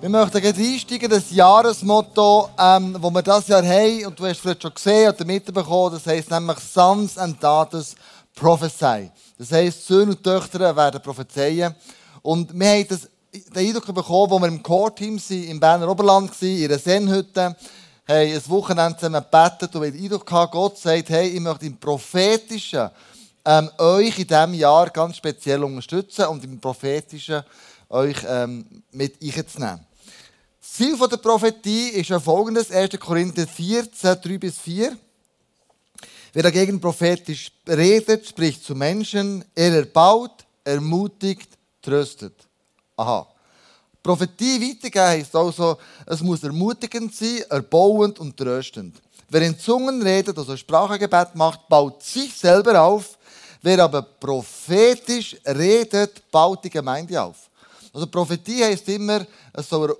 Wir möchten gleich einsteigen, das Jahresmotto, ähm, das wir dieses Jahr haben, und du hast es vielleicht schon gesehen oder mitbekommen, das heisst nämlich Sons and Daughters Prophesy. Das heisst, Söhne und Töchter werden prophezeien. Und wir haben das, den Eindruck bekommen, als wir im Core-Team im Berner Oberland waren, in einer Sennhütte, haben ein Wochenende zusammen gebetet und wir den Eindruck gehabt, Gott sagt, hey, ich möchte im Prophetischen ähm, euch in diesem Jahr ganz speziell unterstützen und im Prophetischen euch ähm, mit einzunehmen. Ziel der Prophetie ist folgendes: 1. Korinther 14, 3 bis 4. Wer dagegen prophetisch redet, spricht zu Menschen, er erbaut, ermutigt, tröstet. Aha. Prophetie weitergeben heisst also, es muss ermutigend sein, erbauend und tröstend. Wer in Zungen redet, also Sprachengebet macht, baut sich selber auf. Wer aber prophetisch redet, baut die Gemeinde auf. Also Prophetie heisst immer, es soll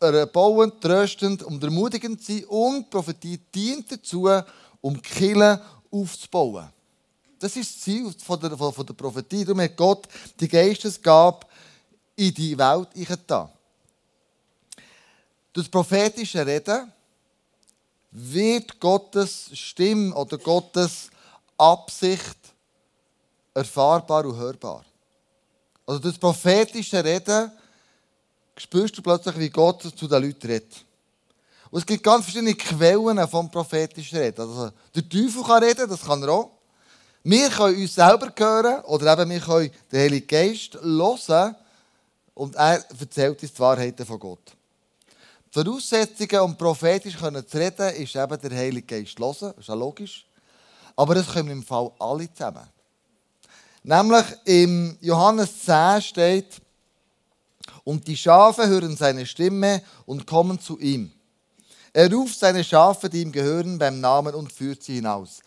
erbauend, tröstend und ermutigend sein und Prophetie dient dazu, um Kille aufzubauen. Das ist das Ziel von der, von der Prophetie. Darum hat Gott die Geistesgabe in die Welt eingetan. Durch das prophetische Reden wird Gottes Stimme oder Gottes Absicht erfahrbar und hörbar. Also das prophetische Reden spürst du plötzlich, wie Gott zu den Leuten redet. Und es gibt ganz verschiedene Quellen vom prophetischen Reden. Also der Teufel kann reden, das kann er auch. Wir können uns selber hören oder eben wir können den Heiligen Geist hören und er erzählt uns die Wahrheiten von Gott. Die Voraussetzungen, um prophetisch zu reden, ist eben der Heilige Geist hören. Das ist ja logisch. Aber das können im Fall alle zusammen. Nämlich im Johannes 10 steht, und die Schafe hören seine Stimme und kommen zu ihm. Er ruft seine Schafe, die ihm gehören, beim Namen und führt sie hinaus.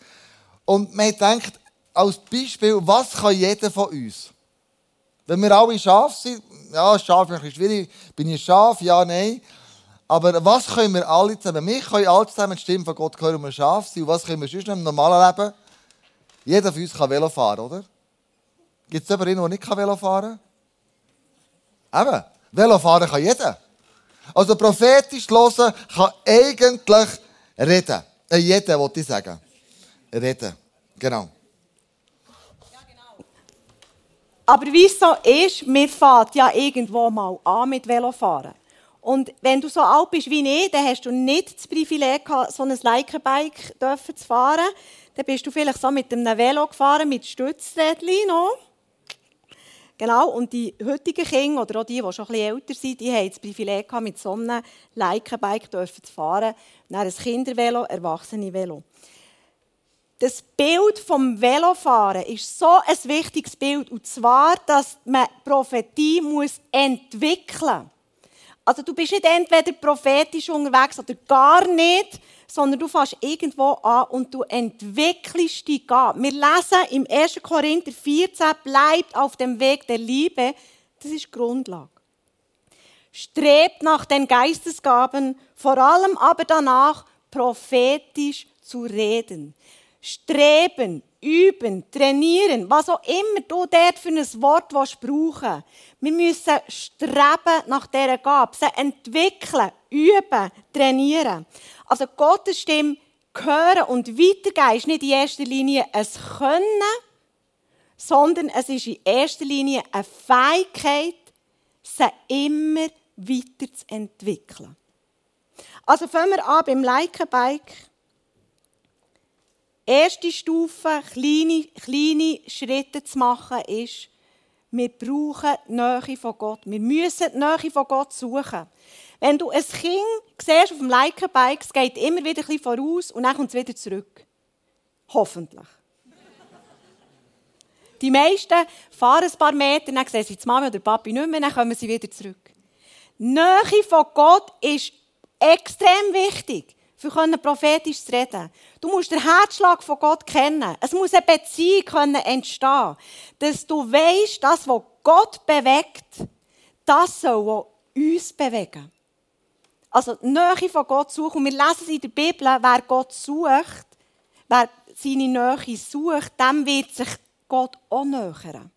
Und man denkt, als Beispiel, was kann jeder von uns? Wenn wir alle Schafe sind, ja, Schaf ist ein bisschen schwierig, bin ich Schaf? Ja, nein. Aber was können wir alle zusammen? Wir können alle zusammen die Stimme von Gott hören, und wir Schaf sind. Und was können wir sonst im normalen Leben? Jeder von uns kann Velo fahren, oder? Gibt es jemanden, der nicht Velo fahren kann? Eben, Velo fahren kann jeder. Also prophetisch hören kann eigentlich reden. Äh, jeder, wollte ich sagen. Reden. Genau. Aber wie es so ist, mir fährt ja irgendwo mal an mit Velofahren. Und wenn du so alt bist wie ich, dann hast du nicht das Privileg gehabt, so ein Leica-Bike zu fahren. Dann bist du vielleicht so mit einem Velo gefahren, mit Stützrädchen noch. Genau, und die heutigen Kinder, oder auch die, die schon ein bisschen älter sind, die haben das Privileg gehabt, mit so einem Leica-Bike zu fahren. Dann ein Kindervelo, Erwachsene-Velo. Das Bild vom Velofahren ist so ein wichtiges Bild. Und zwar, dass man Prophetie entwickeln muss. Also du bist nicht entweder prophetisch unterwegs oder gar nicht, sondern du fährst irgendwo an und du entwickelst dich an. Wir lesen im 1. Korinther 14, bleibt auf dem Weg der Liebe. Das ist die Grundlage. Strebt nach den Geistesgaben, vor allem aber danach, prophetisch zu reden. Streben, üben, trainieren, was auch immer du dort für ein Wort brauchen willst. Wir müssen streben nach dieser Gabe, sie entwickeln, üben, trainieren. Also Gottes Stimme hören und weitergeben ist nicht in erster Linie ein Können, sondern es ist in erster Linie eine Fähigkeit, sie immer weiterzuentwickeln. Also fangen wir an beim Leica-Bike. Erste Stufe, kleine, kleine Schritte zu machen, ist, wir brauchen die Nähe von Gott. Wir müssen die Nähe von Gott suchen. Wenn du ein Kind siehst auf dem Leica-Bike, es geht immer wieder ein voraus und dann kommt es wieder zurück. Hoffentlich. Die meisten fahren ein paar Meter, dann sehen sie die Mama oder Papi nicht mehr, dann kommen sie wieder zurück. Die Nähe von Gott ist extrem wichtig, für prophetisch zu reden. Du musst den Herzschlag von Gott kennen. Es muss eine Beziehung entstehen, dass du weißt, das, was Gott bewegt, das soll auch uns bewegen. Also die Nähe von Gott suchen. Und wir lesen es in der Bibel, wer Gott sucht, wer seine Nähe sucht, dem wird sich Gott auch nähern.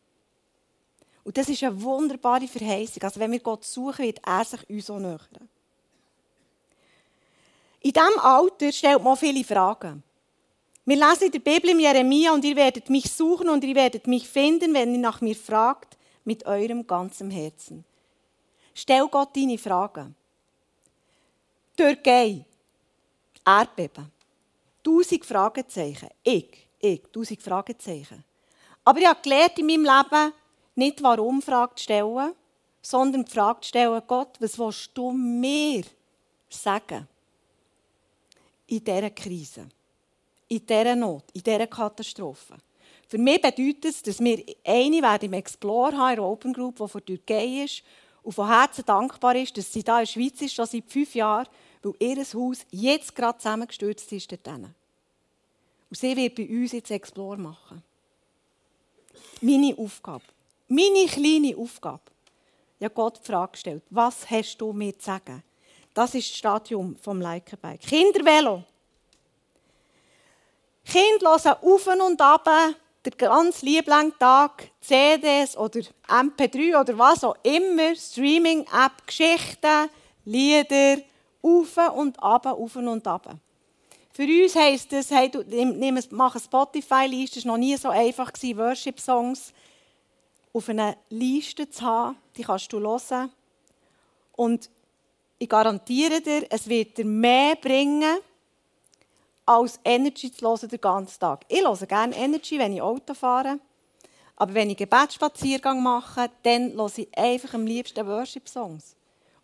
Und das ist eine wunderbare Verheißung. Also wenn wir Gott suchen, wird er sich uns auch nähern. In diesem Alter stellt man viele Fragen. Wir lesen in der Bibel im Jeremia und ihr werdet mich suchen und ihr werdet mich finden, wenn ihr nach mir fragt, mit eurem ganzen Herzen. Stell Gott deine Fragen. Türkei, Erdbeben, tausend Fragezeichen. Ich, ich, tausend Fragezeichen. Aber ich habe gelernt in meinem Leben, nicht warum Frage zu stellen, sondern die Frage zu stellen, Gott, was willst du mir sagen? In dieser Krise, in dieser Not, in dieser Katastrophe. Für mich bedeutet es, dass wir eine werden im Explore haben, in der Open Group, die von Türkei ist und von Herzen dankbar ist, dass sie da in der Schweiz ist, schon seit fünf Jahren, weil ihr Haus jetzt gerade zusammengestürzt ist dort. Und sie wird bei uns jetzt Explore machen. Meine Aufgabe. Meine kleine Aufgabe. Ja, Gott die Frage gestellt, was hast du mir zu sagen? Das ist das Stadium vom Leikenbike. Kindervelo. Kinder hören auf und ab den ganz lieben Tag CDs oder MP3 oder was auch immer, Streaming-App, Geschichten, Lieder, auf und ab, auf und ab. Für uns heisst das, hey, du, mach eine Spotify-Liste, es war noch nie so einfach, Worship-Songs auf einer Liste zu haben, die kannst du hören. Und ich garantiere dir, es wird dir mehr bringen, als Energy zu hören den ganzen Tag. Ich höre gerne Energy, wenn ich Auto fahre. Aber wenn ich Gebetsspaziergang mache, dann höre ich einfach am liebsten Worship-Songs.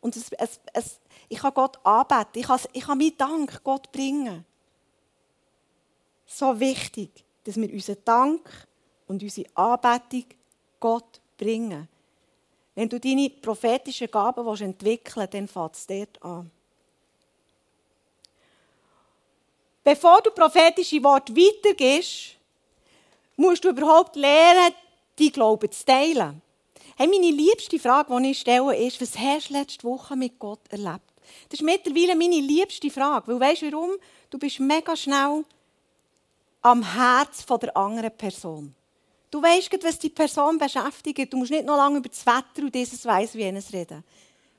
Und es, es, es, ich kann Gott anbeten, ich kann, ich kann meinen Dank Gott bringen. So wichtig, dass wir unseren Dank und unsere Anbetung Gott bringen. Wenn du deine prophetischen Gaben entwickeln willst, dann fängt es dort an. Bevor du prophetische Worte weitergehst, musst du überhaupt lernen, die Glauben zu teilen. Hey, meine liebste Frage, die ich stelle, ist, was hast du letzte Woche mit Gott erlebt? Das ist mittlerweile meine liebste Frage. Weil weißt du warum? Du bist mega schnell am Herz der anderen Person. Du weißt, was die Person beschäftigt. Du musst nicht noch lange über das Wetter und dieses Weiss wie jenes reden.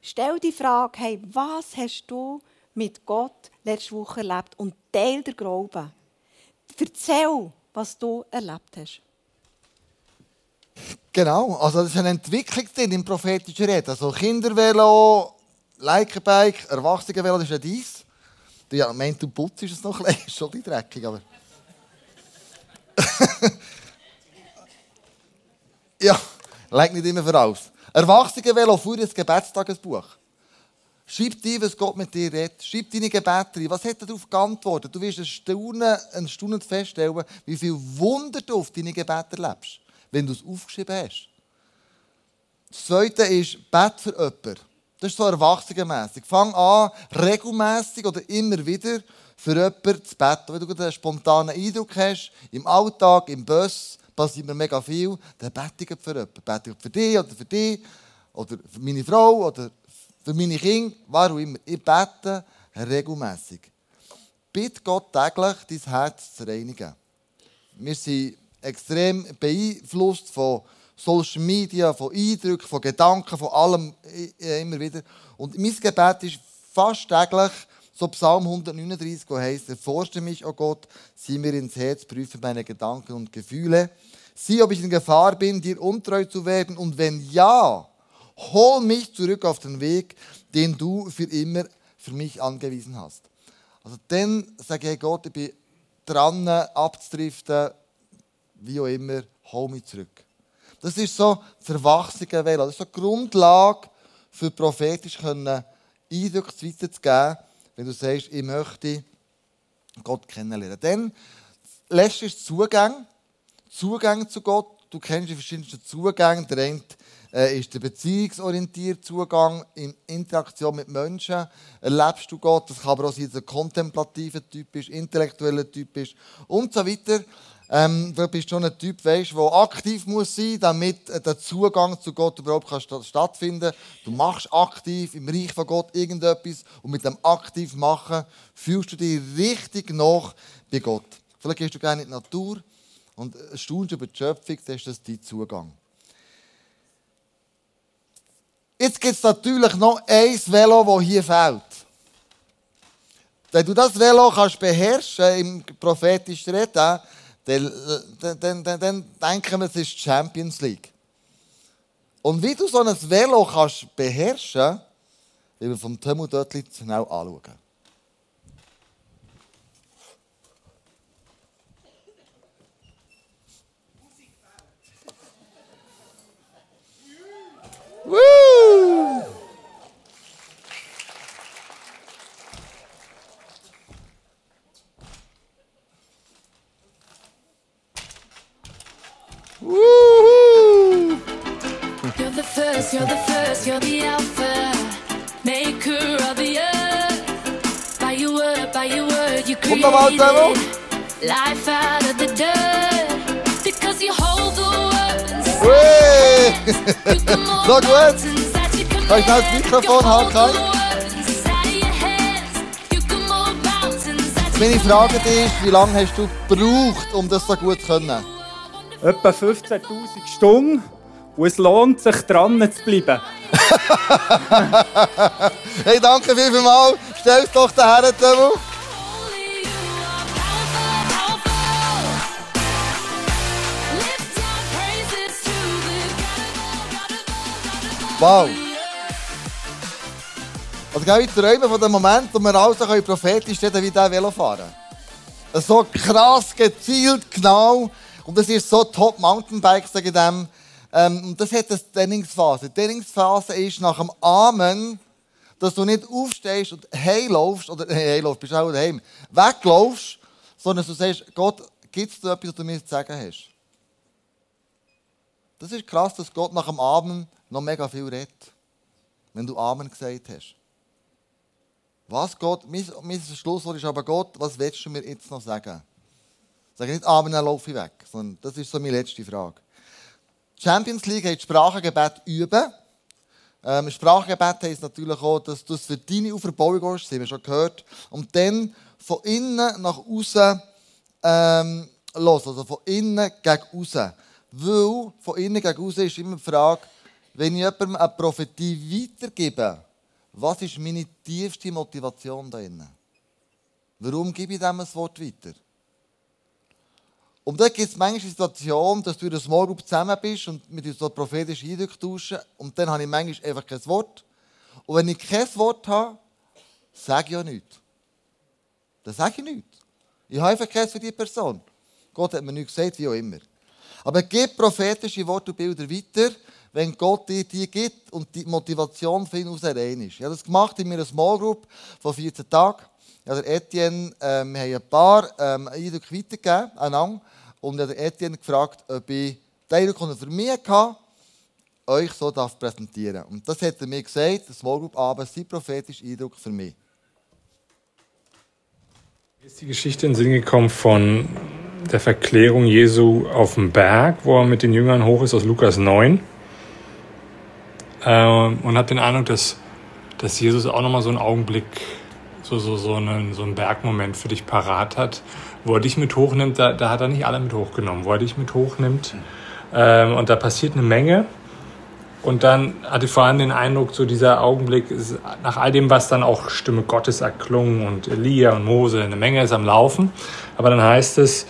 Stell die Frage, hey, was hast du mit Gott letzte Woche erlebt? Und teil der Glauben. Erzähl, was du erlebt hast. Genau, also das ist eine Entwicklung drin im prophetischen Reden. Also Kindervelo, Leikerbike, Erwachsenenvelo, das ist ja dies. Ja, meint du putzt es noch ein bisschen, ist schon ein bisschen dreckig, aber... Ja, leg nicht immer voraus. Erwachsene für ein Gebetstagesbuch. Schreib dir, was Gott mit dir redet. Schreib deine Gebete rein. Was hat er darauf geantwortet? Du wirst ein Staunen, ein Staunen feststellen, wie viel Wunder du auf deine Gebete erlebst, wenn du es aufgeschrieben hast. Das Zweite ist, bet für jemanden. Das ist so erwachsenenmässig. Fang an, regelmässig oder immer wieder für jemanden zu beten. Wenn du einen spontanen Eindruck hast, im Alltag, im Bus, passiert mir mega viel, dann bete ich für jemanden. Bete ich für dich oder für dich oder für meine Frau oder für meine Kinder, warum immer. Ich bete regelmäßig. Bitte Gott täglich, dein Herz zu reinigen. Wir sind extrem beeinflusst von Social Media, von Eindrücken, von Gedanken, von allem immer wieder. Und mein Gebet ist fast täglich, so Psalm 139, wo heißt, erforsche mich, o oh Gott, sieh mir ins Herz, prüfe meine Gedanken und Gefühle. Sieh, ob ich in Gefahr bin, dir untreu zu werden. Und wenn ja, hol mich zurück auf den Weg, den du für immer für mich angewiesen hast. Also dann sage ich, Gott, ich bin dran, abzudriften, wie auch immer, hol mich zurück. Das ist so das Erwachsene Das ist so die Grundlage für prophetisch können Eindrücke weiterzugeben wenn du sagst, ich möchte Gott kennenlernen. Dann lässt du Zugang, Zugang zu Gott. Du kennst die verschiedensten Zugänge. Der eine äh, ist der beziehungsorientierte Zugang in Interaktion mit Menschen. Erlebst du Gott? Das kann aber auch sein, dass ein kontemplativer Typ ist, intellektueller Typ ist und so weiter. Ähm, du bist schon ein Typ, weißt, der aktiv muss sein muss, damit der Zugang zu Gott überhaupt kann stattfinden kann. Du machst aktiv im Reich von Gott irgendetwas und mit dem aktiv machen fühlst du dich richtig nach bei Gott. Vielleicht gehst du gerne in die Natur und staunst über die Schöpfung, dann ist das dein Zugang. Jetzt gibt es natürlich noch ein Velo, das hier fehlt. Wenn du das Velo kannst beherrschen im prophetischen Reden, dann, dann, dann, dann denken wir, es ist die Champions League. Und wie du so ein Velo kannst beherrschen, will wir vom Tömmel dort schnell anschauen. Woo! Word, you Kom dan maar, Timo. created life out of the dirt. Because you hold the world inside Wee! you can move Zo goed. mountains that you can Kan ik nou het move. microfoon You hold houden, the Kai? Meine can Frage ist, wie lange hast du gebraucht, um das so gut zu können? Etwa 15.000 Stunden. Und es lohnt sich, dran zu bleiben. Hey, danke vielmals. Stell es doch daher, Timo. Wow. Also, gell, ich träume von dem Moment, wo wir also können prophetisch reden wie der Velofahren. So krass, gezielt, genau. Und das ist so top Mountainbike, sage ich dem. Ähm, und das hat eine Trainingsphase. Die Trainingsphase ist nach dem Amen, dass du nicht aufstehst und heimlaufst, oder heimlaufst, bist auch daheim, weglaufst, sondern du sagst, Gott, gibt es da etwas, was du mir zu sagen hast? Das ist krass, dass Gott nach dem Amen noch mega viel redet. Wenn du Amen gesagt hast. Was Gott, mein, mein Schlusswort ist aber Gott, was willst du mir jetzt noch sagen? Sag nicht Amen, dann laufe ich weg. Sondern das ist so meine letzte Frage. Die Champions League hat Sprachengebet üben. Ähm, Sprachengebet heisst natürlich auch, dass du es für deine Auferbauung gehst, das haben wir schon gehört. Und dann von innen nach außen ähm, los, also von innen gegen außen. Weil von innen gegen außen ist immer die Frage, wenn ich jemandem eine Prophetie weitergebe, was ist meine tiefste Motivation da innen? Warum gebe ich dem ein Wort weiter? Und da gibt es manchmal die Situation, dass du in einer Small Group zusammen bist und mit uns so prophetische Eindrücke tauschen und dann habe ich manchmal einfach kein Wort. Und wenn ich kein Wort habe, sage ich auch nichts. Dann sage ich nichts. Ich habe einfach keins für die Person. Gott hat mir nichts gesagt, wie auch immer. Aber gib prophetische Worte und Bilder weiter, wenn Gott dir die gibt und die Motivation für ihn aus rein ist. Ich habe das gemacht in meiner Small Group von 14 Tagen. Ja, der Etienne, äh, wir haben ein paar ähm, Eindrücke weitergegeben einander. Und den Etienne gefragt, ob ich den Eindruck, den er für mich hatte, euch so darf präsentieren Und das hat er mir gesagt, der Small Group Abend, sein prophetischer Eindruck für mich. Mir ist die Geschichte in den Sinn gekommen von der Verklärung Jesu auf dem Berg, wo er mit den Jüngern hoch ist, aus Lukas 9. Ähm, und habe den Eindruck, dass, dass Jesus auch nochmal so einen Augenblick, so, so, so, einen, so einen Bergmoment für dich parat hat, wo er dich mit hochnimmt. Da, da hat er nicht alle mit hochgenommen, wo er dich mit hochnimmt. Ähm, und da passiert eine Menge. Und dann hatte ich vor allem den Eindruck, so dieser Augenblick, ist, nach all dem, was dann auch Stimme Gottes erklungen und Elia und Mose, eine Menge ist am Laufen. Aber dann heißt es,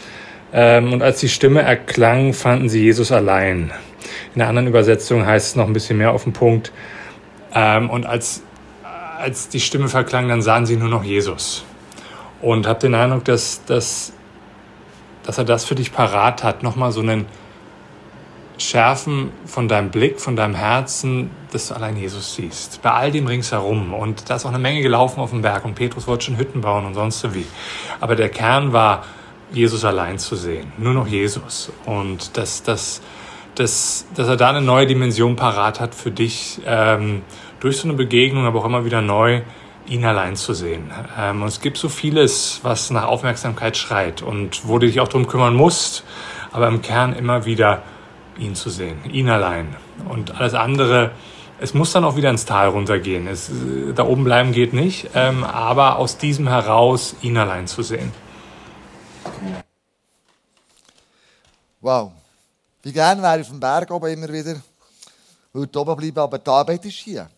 und als die Stimme erklang, fanden sie Jesus allein. In der anderen Übersetzung heißt es noch ein bisschen mehr auf den Punkt. Ähm, und als, als die Stimme verklang, dann sahen sie nur noch Jesus. Und habe den Eindruck, dass, dass, dass er das für dich parat hat, nochmal so einen Schärfen von deinem Blick, von deinem Herzen, dass du allein Jesus siehst. Bei all dem ringsherum. Und da ist auch eine Menge gelaufen auf dem Berg. Und Petrus wollte schon Hütten bauen und sonst so wie. Aber der Kern war, Jesus allein zu sehen. Nur noch Jesus. Und dass, dass, dass, dass er da eine neue Dimension parat hat für dich, ähm, durch so eine Begegnung, aber auch immer wieder neu, ihn allein zu sehen. Ähm, und es gibt so vieles, was nach Aufmerksamkeit schreit und wo du dich auch drum kümmern musst, aber im Kern immer wieder ihn zu sehen, ihn allein. Und alles andere, es muss dann auch wieder ins Tal runtergehen. Es, äh, da oben bleiben geht nicht, ähm, aber aus diesem heraus ihn allein zu sehen. Wow. Wie gerne wäre ich auf dem Berg oben immer wieder. würde oben bleiben, aber die Arbeit ist hier.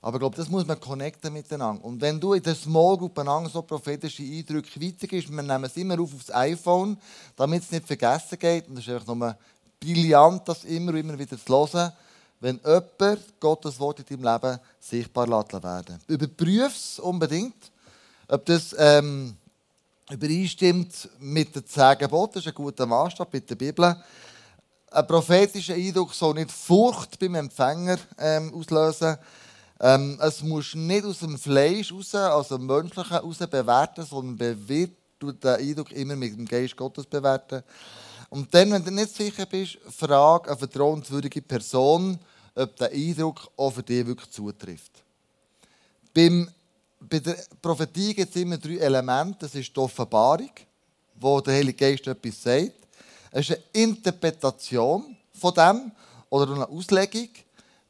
Aber ich glaube, das muss man connecten miteinander. Und wenn du in der Small Group einander so prophetische Eindrücke weitergibst, wir nehmen es immer auf aufs iPhone, damit es nicht vergessen geht. Und das ist einfach nur brillant, das immer und immer wieder zu hören, wenn jemand Gottes Wort in deinem Leben sichtbar werden. Überprüf es unbedingt, ob das ähm, übereinstimmt mit den zehn Geboten. Das ist ein guter Maßstab mit der Bibel. Ein prophetischer Eindruck soll nicht Furcht beim Empfänger ähm, auslösen. Ähm, es muss nicht aus dem Fleisch raus, also dem Menschlichen raus bewerten, sondern wird du den Eindruck immer mit dem Geist Gottes bewerten. Und dann, wenn du nicht sicher bist, frag eine vertrauenswürdige Person, ob der Eindruck auch für dich wirklich zutrifft. Beim, bei der Prophetie gibt es immer drei Elemente. Das ist die Offenbarung, wo der Heilige Geist etwas sagt. Es ist eine Interpretation von dem oder eine Auslegung.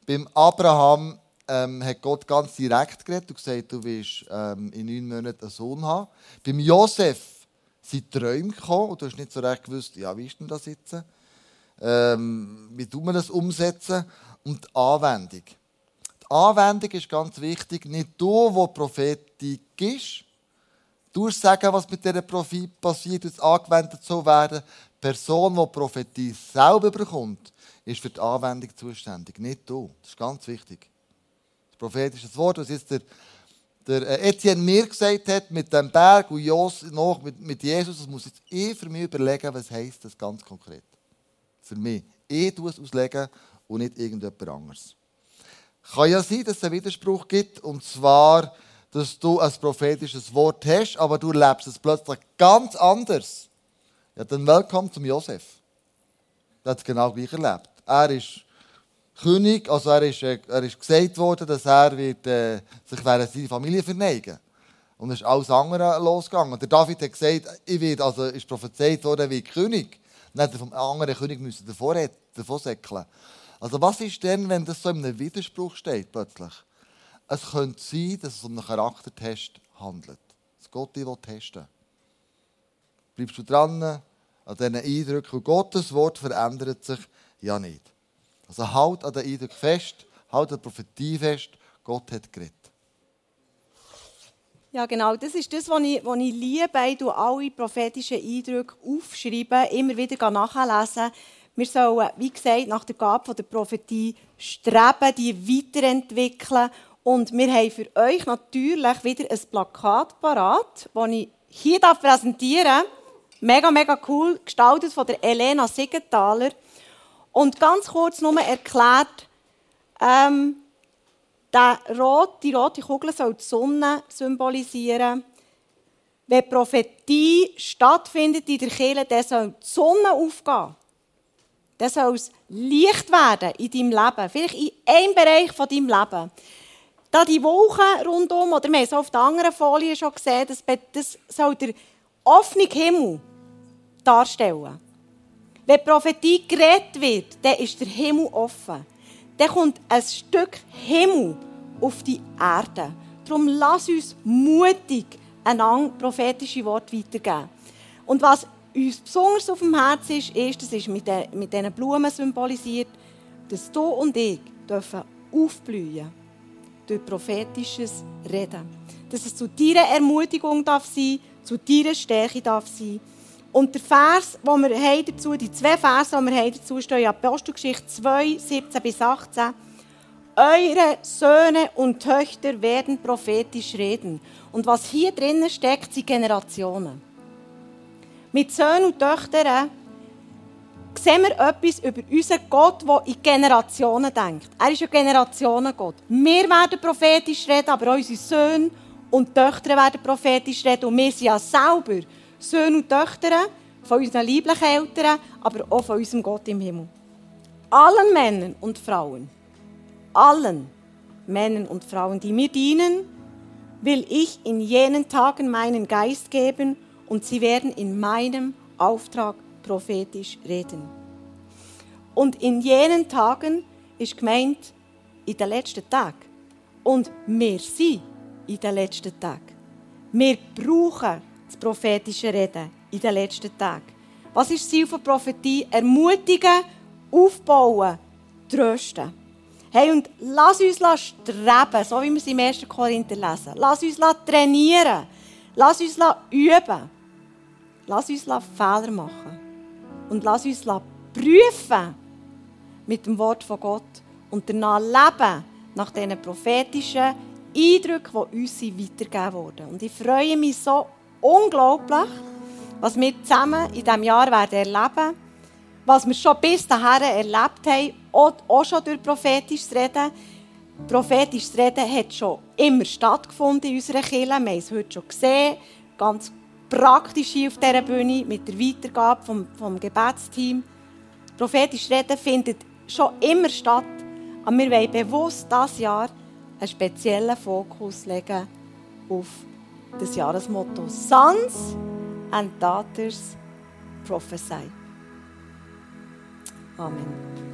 Beim Abraham ähm, hat Gott ganz direkt geredet und gesagt, du wirst ähm, in neun Monaten einen Sohn haben. Beim Josef sind Träume gekommen und du hast nicht so recht gewusst, ja, wie ist denn das jetzt? Ähm, wie tun wir das umsetzen? Und die Anwendung. Anwendung ist ganz wichtig. Nicht du, wo Prophetik ist, du sagen, was mit dieser Prophet passiert, es angewendet soll werden. Die Person, die Prophetie selber bekommt, ist für die Anwendung zuständig, nicht du. Das ist ganz wichtig. Das prophetische Wort, was jetzt der, der äh, Etienne mir gesagt hat, mit dem Berg und Jos, noch mit, mit Jesus, das muss jetzt ich für mich überlegen, was heisst das ganz konkret. Für mich. Ich tue es auslegen und nicht irgendjemand anderes. Kann ja sein, dass es einen Widerspruch gibt, und zwar, dass du ein prophetisches Wort hast, aber du lebst es plötzlich ganz anders. Ja, dann willkommen zum Josef. Der hat es genau gleich erlebt. Er ist König, also er ist, äh, er ist gesagt worden, dass er wird, äh, sich während seiner Familie verneigen Und es ist alles andere losgegangen. Der David hat gesagt, ich werde, also ist prophezeit worden wie König. Dann hat er vom anderen König müssen davor, davor säckeln. Also was ist denn, wenn das so in einem Widerspruch steht plötzlich? Es könnte sein, dass es um einen Charaktertest handelt. Dass Gott dich testen. Bleibst du dran an diesen Eindrücken? Und Gottes Wort verändert sich ja nicht. Also halt an den Eindruck fest, halt an der Prophetie fest, Gott hat geredet. Ja, genau. Das ist das, was ich, was ich liebe. Ich alle prophetischen Eindrücke aufschreiben, immer wieder nachlesen. Wir sollen, wie gesagt, nach der Gabe der Prophetie streben, die weiterentwickeln. Und wir haben für euch natürlich wieder ein Plakat parat, das ich hier präsentieren darf. Mega, mega cool, gestaltet von der Elena Siegenthaler. Und ganz kurz nur erklärt, ähm, Rot, die rote Kugel soll die Sonne symbolisieren. Wenn Prophetie stattfindet in der Kirche, dann soll die Sonne aufgehen. Dann soll es Licht werden in deinem Leben. Vielleicht in einem Bereich von deinem Leben. Da die Wolken rundum, oder wir haben es auf der anderen Folie schon gesehen, das, das soll der offene Himmel darstellen. Wenn Prophetie geredet wird, dann ist der Himmel offen. Dann kommt ein Stück Himmel auf die Erde. Darum lass uns mutig einander prophetische Worte weitergeben. Und was uns besonders auf dem Herzen ist, ist, das ist mit, den, mit diesen Blumen symbolisiert, dass du und ich dürfen aufblühen durch prophetisches Reden. Dass es zu deiner Ermutigung darf sein, zu deiner Stärke darf sein. Und der Vers, wo wir dazu, die zwei Verse, die wir haben dazu, stehen Apostelgeschichte 2, 17 bis 18. Eure Söhne und Töchter werden prophetisch reden. Und was hier drinnen steckt, sind Generationen. Mit Söhnen und Töchtern sehen wir etwas über unseren Gott, der in Generationen denkt. Er ist ein Generationengott. Wir werden prophetisch reden, aber unsere Söhne und Töchter werden prophetisch reden. Und wir sind ja selber Söhne und Töchter von unseren lieblichen Eltern, aber auch von unserem Gott im Himmel. Allen Männern und Frauen, allen Männern und Frauen, die mir dienen, will ich in jenen Tagen meinen Geist geben und sie werden in meinem Auftrag prophetisch reden. Und in jenen Tagen ist gemeint in den letzten Tagen. Und wir sind in den letzten Tagen. Wir brauchen das prophetische Reden in den letzten Tagen. Was ist das Ziel von Prophetie? Ermutigen, aufbauen, trösten. Hey, und lass uns streben, so wie wir es im 1. Korinther lesen. Lass uns trainieren. Lass uns üben. Lass uns Fehler machen. Und lass uns prüfen mit dem Wort von Gott und danach leben nach diesen prophetischen Eindrücken, die uns weitergegeben wurden. Und ich freue mich so unglaublich, was wir zusammen in diesem Jahr werden erleben was wir schon bis dahin erlebt haben, auch, schon durch prophetisches Reden. Prophetisches Reden hat schon immer stattgefunden in unserer Kirche. Wir haben es heute schon gesehen, ganz praktisch hier auf dieser Bühne mit der Weitergabe vom, vom Gebetsteam. Prophetisches Reden findet schon immer statt, aber wir wollen bewusst dieses Jahr einen speziellen Fokus legen auf das Jahresmotto Sons and Daughters Prophesy. Amen.